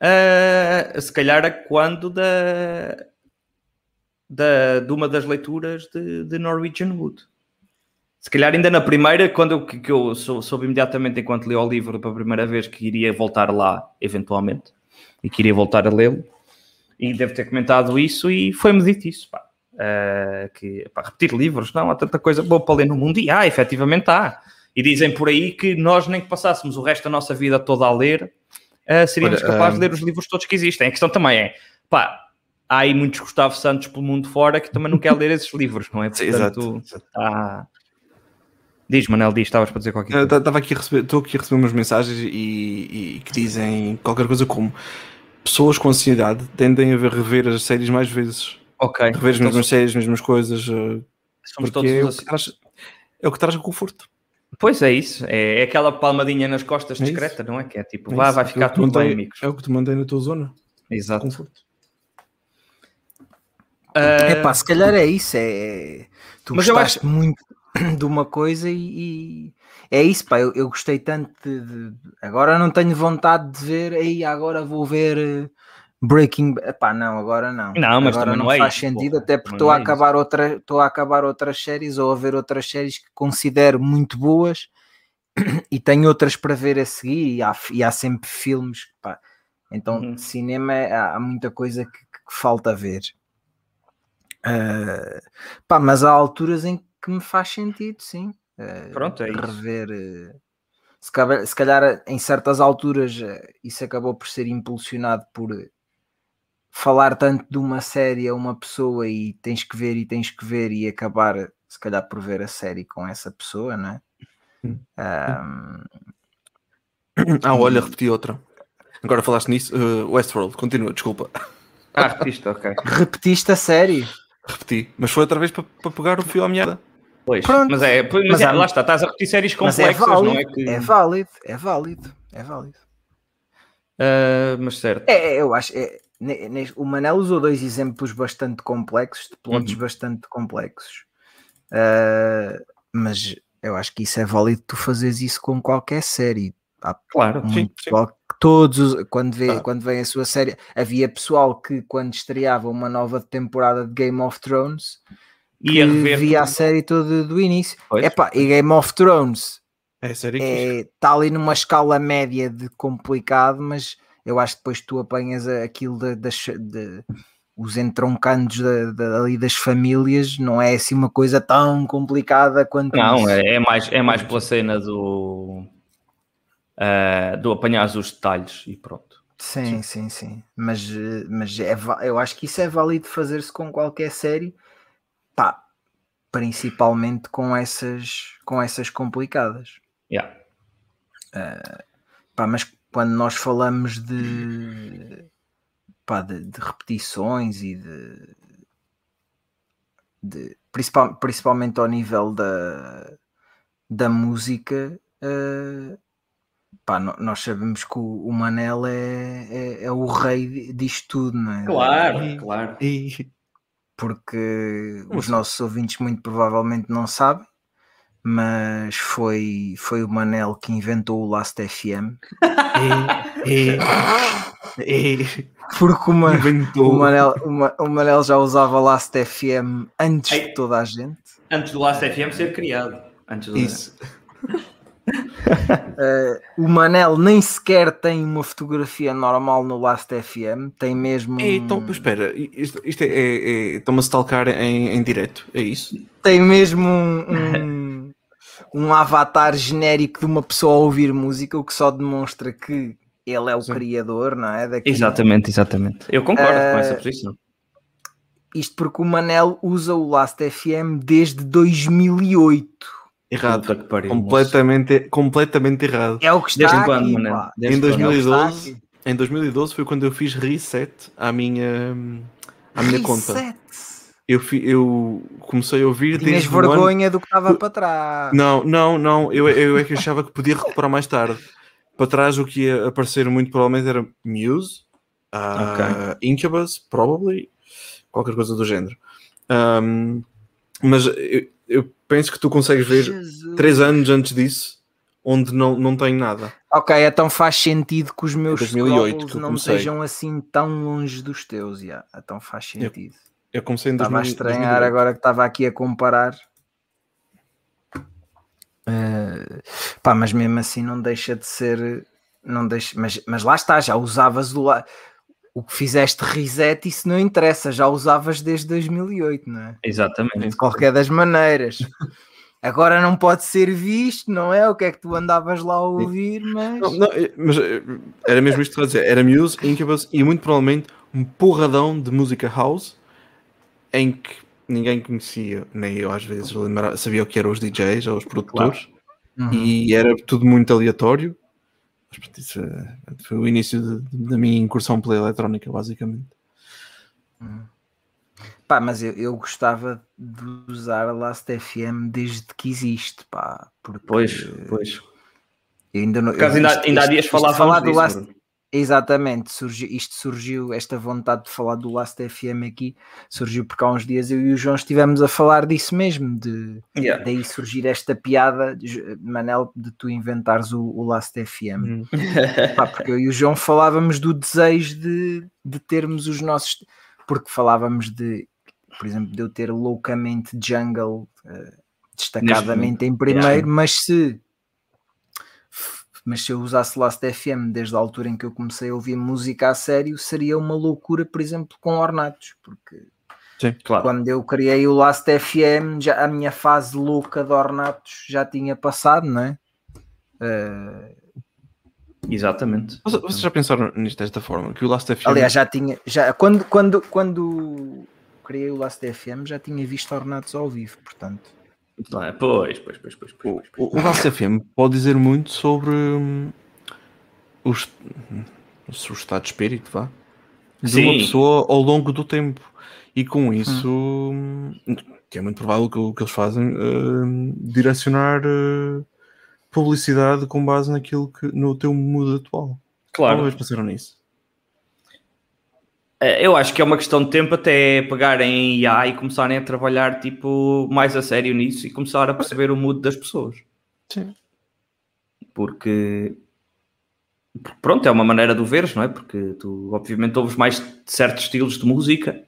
Uh, se calhar a quando da, da, de uma das leituras de, de Norwegian Wood. Se calhar ainda na primeira, quando eu, que eu soube imediatamente enquanto li o livro pela primeira vez que iria voltar lá, eventualmente, e que iria voltar a lê-lo, e deve ter comentado isso, e foi-me dito isso, pá. Uh, que, pá, repetir livros, não, há tanta coisa boa para ler no mundo, e há, efetivamente há. E dizem por aí que nós nem que passássemos o resto da nossa vida toda a ler, uh, seríamos Olha, capazes um... de ler os livros todos que existem. A questão também é, pá, há aí muitos Gustavo Santos pelo mundo fora que também não quer ler esses livros, não é? Portanto, exato. Tá... Diz, Manel, diz, estavas para dizer qualquer coisa. Estava aqui a receber, estou aqui a receber umas mensagens e, e, que dizem qualquer coisa como pessoas com ansiedade tendem a rever as séries mais vezes. Ok. Rever as mesmas séries, as mesmas coisas. Eh, Somos todos é, o que traz, é o que traz o conforto. Pois é isso, é, é aquela palmadinha nas costas é discreta, não é? Que é tipo, é vá, vai ficar tudo bem, amigos. É o que te mandei na tua zona. Exato. Conforto. Uh... É pá, se calhar é isso. É... Tu Mas gostaste acho... muito de uma coisa e, e... é isso, pá. Eu, eu gostei tanto de, de, Agora não tenho vontade de ver, aí agora vou ver eh, Breaking. Epá, não, agora não. Não, mas agora não, não é faz isso, sentido, até porque estou a é acabar outra, estou a acabar outras séries ou a ver outras séries que considero muito boas e tenho outras para ver a seguir e há, e há sempre filmes, pá. Então, uhum. cinema há, há muita coisa que, que falta ver. Uh, pá, mas há alturas em que me faz sentido, sim. Uh, Pronto, é rever. Uh, se, calhar, se calhar, em certas alturas isso acabou por ser impulsionado por falar tanto de uma série a uma pessoa e tens que ver e tens que ver e acabar se calhar por ver a série com essa pessoa, não é? Um, ah, olha, repeti outra. Agora falaste nisso, uh, Westworld, continua, desculpa. Ah, repetiste, ok. Repetiste a série? Repeti, mas foi outra vez para, para pegar o fio à meada. Pois, Pronto. mas é, mas, mas é, lá está, estás a repetir séries complexas, é válido, não é que... É válido, é válido, é válido. Uh, mas certo. É, eu acho, é, o Manel usou dois exemplos bastante complexos, de plots uhum. bastante complexos. Uh, mas eu acho que isso é válido tu fazeres isso com qualquer série. Há claro, sim, sim todos, quando, vê, ah. quando vem a sua série, havia pessoal que quando estreava uma nova temporada de Game of Thrones Ia que via tudo. a série toda do início. Epá, e Game of Thrones é, é, tá ali numa escala média de complicado, mas eu acho que depois tu apanhas aquilo de, de, de os entroncandos da, ali das famílias, não é assim uma coisa tão complicada quanto Não, é, é, mais, é mais pela cena do uh, do apanhar os detalhes e pronto. Sim, sim, sim, sim. Mas, mas é, eu acho que isso é válido fazer-se com qualquer série, principalmente com essas, com essas complicadas. Yeah. Uh, pá, mas quando nós falamos de, pá, de, de repetições e de, de principal, principalmente ao nível da, da música, uh, pá, nós sabemos que o, Manel é, é, é, o rei disto tudo, não é? Claro, e, claro. E, porque os nossos ouvintes muito provavelmente não sabem, mas foi, foi o Manel que inventou o Last FM. e, e, porque uma, o, Manel, uma, o Manel já usava Last FM antes Ei, de toda a gente. Antes do Last FM ser criado. Antes do Isso. uh, o Manel nem sequer tem uma fotografia normal no Last FM, tem mesmo. É, então, espera, isto, isto é, é, é estão-me a stalkar em, em direto, é isso? Tem mesmo um, um, um, avatar genérico de uma pessoa a ouvir música, o que só demonstra que ele é o Sim. criador, não é? Daqui. Exatamente, exatamente. Eu concordo uh, com essa posição. Isto porque o Manel usa o Last FM desde 2008 Errado. completamente, completamente errado. É o que está Desde quando, mano? Desde em 2012, é em 2012 foi quando eu fiz reset à minha, à minha reset. conta. Eu, eu comecei a ouvir Tinhas vergonha ano... do que estava para trás. Não, não, não. Eu, eu é que achava que podia recuperar mais tarde. Para trás o que ia aparecer muito provavelmente era Muse, uh, okay. Incubus, probably, qualquer coisa do género. Um, mas eu, eu penso que tu consegues ver Jesus. três anos antes disso onde não, não tem nada. Ok, então faz sentido que os meus 2008 que não sejam assim tão longe dos teus, yeah. então faz sentido. Eu, eu comecei em Estava 2000, a estranhar 2008. agora que estava aqui a comparar. Uh, pá, mas mesmo assim não deixa de ser, não deixa, mas, mas lá está, já usavas do lado o que fizeste reset, isso não interessa, já usavas desde 2008, não é? Exatamente. De qualquer das maneiras. Agora não pode ser visto, não é? O que é que tu andavas lá a ouvir, mas. Não, não, mas eh, era mesmo isto que eu a dizer. Era Muse, Incubus e muito provavelmente um porradão de música house em que ninguém conhecia, nem eu às vezes lembrava, sabia o que eram os DJs ou os produtores claro. uhum. e era tudo muito aleatório. Mas, isso eh, foi o início de, da minha incursão pela eletrónica, basicamente. Uhum. Pá, mas eu, eu gostava de usar a Last FM desde que existe, pá. Porque, pois, pois. ainda não, Caso ainda, ainda há dias falávamos falar do Last, Exatamente, surgiu, isto surgiu, esta vontade de falar do Last FM aqui surgiu porque há uns dias eu e o João estivemos a falar disso mesmo, de yeah. daí surgir esta piada, Manel, de tu inventares o, o Last FM. Hum. Pá, porque eu e o João falávamos do desejo de, de termos os nossos, porque falávamos de por exemplo, de eu ter loucamente jungle uh, destacadamente em primeiro, yeah. mas se mas se eu usasse Last FM desde a altura em que eu comecei a ouvir música a sério, seria uma loucura, por exemplo, com Ornatos, porque Sim, claro. quando eu criei o Last FM, já, a minha fase louca de Ornatos já tinha passado, não é? Uh... Exatamente. Vocês já pensaram nisto desta forma? Que o Last FM. Aliás, já tinha. Já, quando, quando, quando criei o Last FM, já tinha visto Ornatos ao vivo, portanto. Não é? Pois, pois, pois, pois, pois, pois. O, o Last FM pode dizer muito sobre hum, os, o estado de espírito, vá, de Sim. uma pessoa ao longo do tempo. E com isso, hum. que é muito provável que o que eles fazem, uh, direcionar uh, publicidade com base naquilo que no teu mood atual. Claro. Talvez pensaram nisso. Eh, eu acho que é uma questão de tempo até pegarem em IA e começarem a trabalhar tipo, mais a sério nisso e começar a perceber o mood das pessoas. Sim. Porque pronto, é uma maneira de o veres, não é? Porque tu obviamente ouves mais certos estilos de música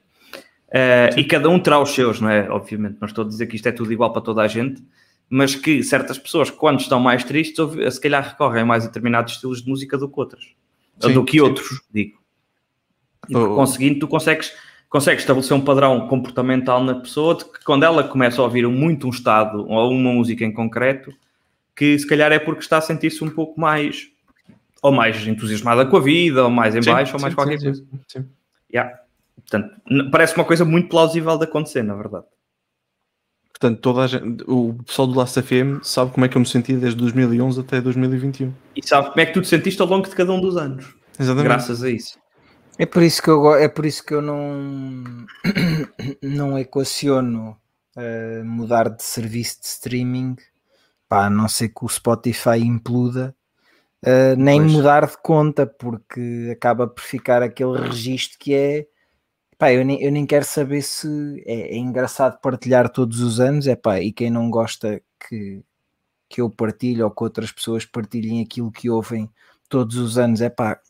uh, e cada um terá os seus, não é? Obviamente, não estou a dizer que isto é tudo igual para toda a gente, mas que certas pessoas, quando estão mais tristes, se calhar recorrem mais a determinados estilos de música do que outras. Sim, do que sim. outros, digo. E por oh. conseguinte, tu consegues, consegues estabelecer um padrão comportamental na pessoa de que quando ela começa a ouvir muito um estado ou uma música em concreto, que se calhar é porque está a sentir-se um pouco mais ou mais entusiasmada com a vida, ou mais em sim, baixo, ou mais sim, qualquer coisa. Sim. Yeah. Portanto, parece uma coisa muito plausível de acontecer, na verdade. Portanto, toda gente, o pessoal do Last FM sabe como é que eu me senti desde 2011 até 2021. E sabe como é que tu te sentiste ao longo de cada um dos anos. Exatamente. Graças a isso. É por isso que eu, é por isso que eu não, não equaciono uh, mudar de serviço de streaming, pá, a não ser que o Spotify impluda, uh, nem pois. mudar de conta, porque acaba por ficar aquele registro que é. Pá, eu nem, eu nem quero saber se é, é engraçado partilhar todos os anos, é pá, e quem não gosta que, que eu partilhe ou que outras pessoas partilhem aquilo que ouvem todos os anos, é pá,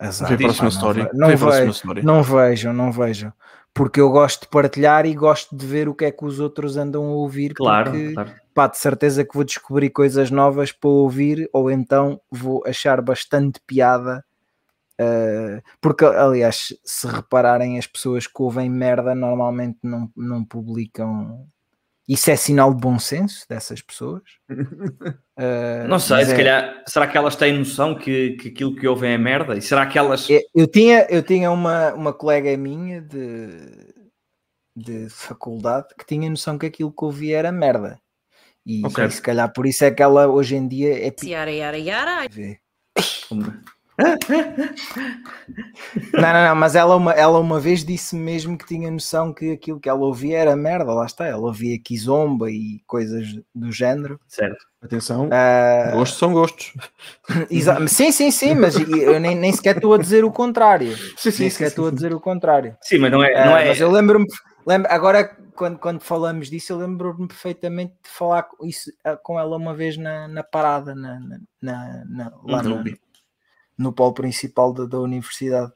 Azar, Vê a próxima história. Não, não vejam, não vejam. Porque eu gosto de partilhar e gosto de ver o que é que os outros andam a ouvir. Claro, porque, claro. Pá, de certeza que vou descobrir coisas novas para ouvir, ou então vou achar bastante piada. Uh, porque, aliás, se repararem, as pessoas que ouvem merda normalmente não, não publicam isso é sinal de bom senso dessas pessoas? uh, não sei, se é... calhar, será que elas têm noção que, que aquilo que ouvem é merda? E será que elas. Eu, eu tinha, eu tinha uma, uma colega minha de, de faculdade que tinha noção que aquilo que ouvia era merda. E, okay. e se calhar por isso é que ela hoje em dia é. Yara, yara, yara. Não, não, não, mas ela uma, ela uma vez disse mesmo que tinha noção que aquilo que ela ouvia era merda, lá está, ela ouvia Kizomba e coisas do género. Certo. Atenção, uh... gostos são gostos. sim, sim, sim, mas eu nem, nem sequer estou a dizer o contrário. Sim, sim, nem sequer estou a dizer o contrário. Sim, mas não é. Não uh, é... Mas eu lembro-me, lembro, agora quando, quando falamos disso, eu lembro-me perfeitamente de falar isso ah, com ela uma vez na, na parada, na, na, na, na lá uhum. no, no polo principal da, da universidade.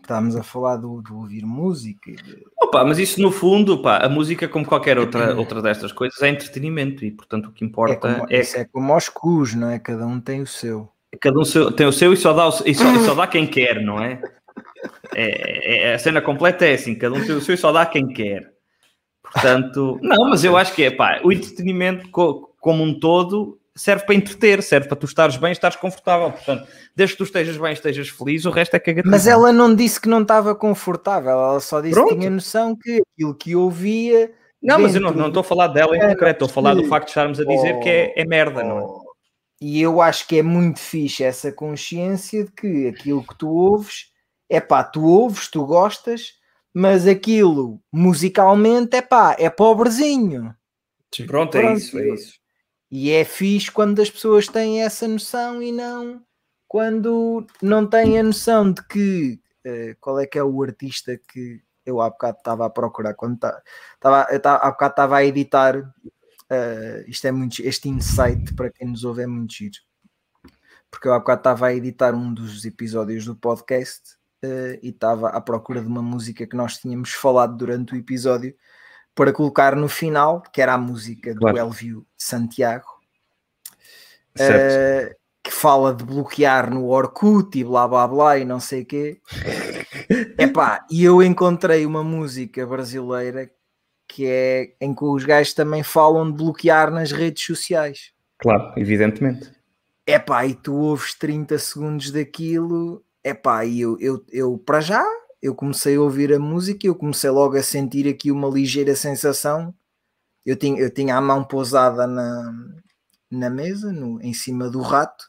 Estávamos a falar do, do ouvir música. De... Opa, mas isso no fundo, pá, a música, como qualquer outra, outra destas coisas, é entretenimento e portanto o que importa é. Como, é... Isso é como aos cus, não é? Cada um tem o seu. cada um seu, tem o seu e só dá, o, e só, e só dá quem quer, não é? É, é? A cena completa é assim, cada um tem o seu e só dá quem quer. Portanto, não, mas eu acho que é pá, o entretenimento como um todo serve para entreter, serve para tu estares bem, estares confortável. Portanto, desde que tu estejas bem, estejas feliz, o resto é cagativo. Mas ela não disse que não estava confortável, ela só disse Pronto. que tinha noção que aquilo que ouvia. Não, mas eu não, não estou a falar dela em concreto, estou a falar do facto de estarmos a dizer oh, que é, é merda, oh, não é? Oh. E eu acho que é muito fixe essa consciência de que aquilo que tu ouves é pá, tu ouves, tu gostas, mas aquilo musicalmente é pá, é pobrezinho. Pronto, Pronto, é isso, é isso. E é fixe quando as pessoas têm essa noção e não quando não têm a noção de que uh, qual é que é o artista que eu há bocado estava a procurar quando tá, estava há bocado estava a editar uh, isto é muito este insight para quem nos ouve é muito giro. Porque eu há bocado estava a editar um dos episódios do podcast uh, e estava à procura de uma música que nós tínhamos falado durante o episódio para colocar no final, que era a música do claro. Elvio Santiago, uh, que fala de bloquear no Orkut e blá blá blá e não sei o quê. Epá, e eu encontrei uma música brasileira que é em que os gajos também falam de bloquear nas redes sociais. Claro, evidentemente. Epá, e tu ouves 30 segundos daquilo Epá, e eu, eu, eu para já, eu comecei a ouvir a música e eu comecei logo a sentir aqui uma ligeira sensação. Eu tinha, eu tinha a mão pousada na, na mesa, no, em cima do rato.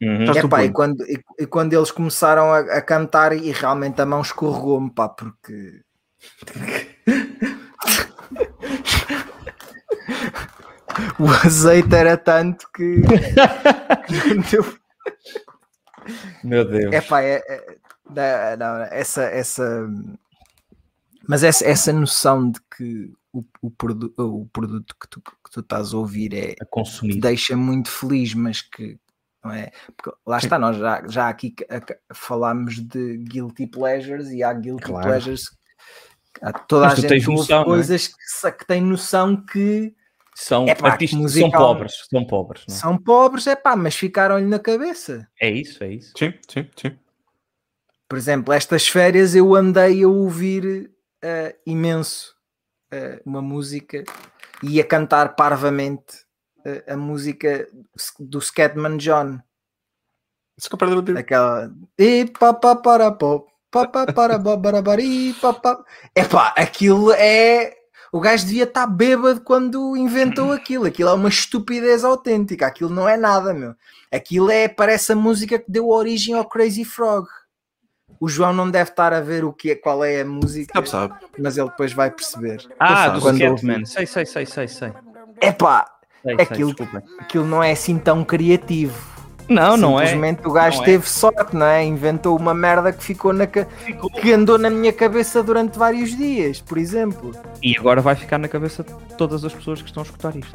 Uhum. Epá, e, quando, e, e, quando eles começaram a, a cantar, e realmente a mão escorregou-me, pá, porque. o azeite era tanto que. Meu Deus. Epá, é, é, não, essa, essa, mas essa, essa noção de que o, o, produ, o produto que tu, que tu estás a ouvir é a consumir. deixa muito feliz, mas que não é? Porque lá está, nós já, já aqui falámos de guilty pleasures e há guilty claro. pleasures. Há toda mas a gente noção, é? coisas é? que, que tem noção que são Epá, artistas musical, são pobres, são pobres. Não? É? São pobres, é pá, mas ficaram-lhe na cabeça. É isso, é isso. Sim, sim, sim. Por exemplo, estas férias eu andei a ouvir uh, imenso uh, uma música e a cantar parvamente uh, a música do Scatman John. Aquela. E papá. Epá, aquilo é o gajo devia estar bêbado quando inventou aquilo. Aquilo é uma estupidez autêntica. Aquilo não é nada, meu. Aquilo é, parece a música que deu origem ao Crazy Frog. O João não deve estar a ver o que é, qual é a música, sabe, sabe. mas ele depois vai perceber. Ah, do Scatman. Sei, sei, sei, sei, sei. Epá, aquilo, aquilo não é assim tão criativo não, não é. Simplesmente o gajo não é. teve é. sorte, não é? Inventou uma merda que ficou na ca... ficou. que andou na minha cabeça durante vários dias, por exemplo. E agora vai ficar na cabeça de todas as pessoas que estão a escutar isto.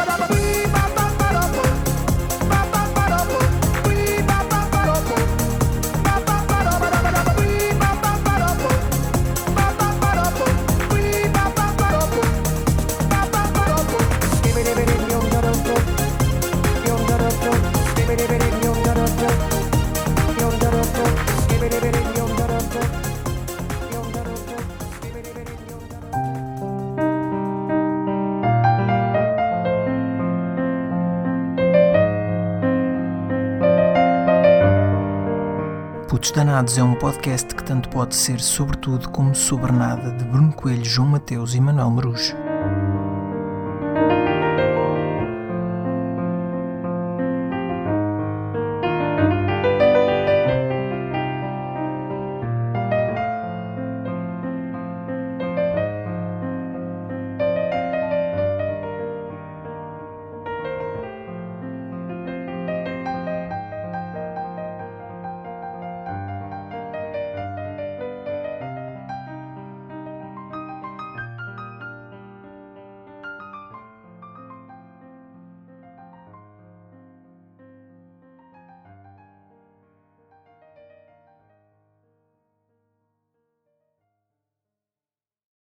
Soberanados é um podcast que tanto pode ser sobre tudo como sobre nada de Bruno Coelho, João Mateus e Manuel Marujo.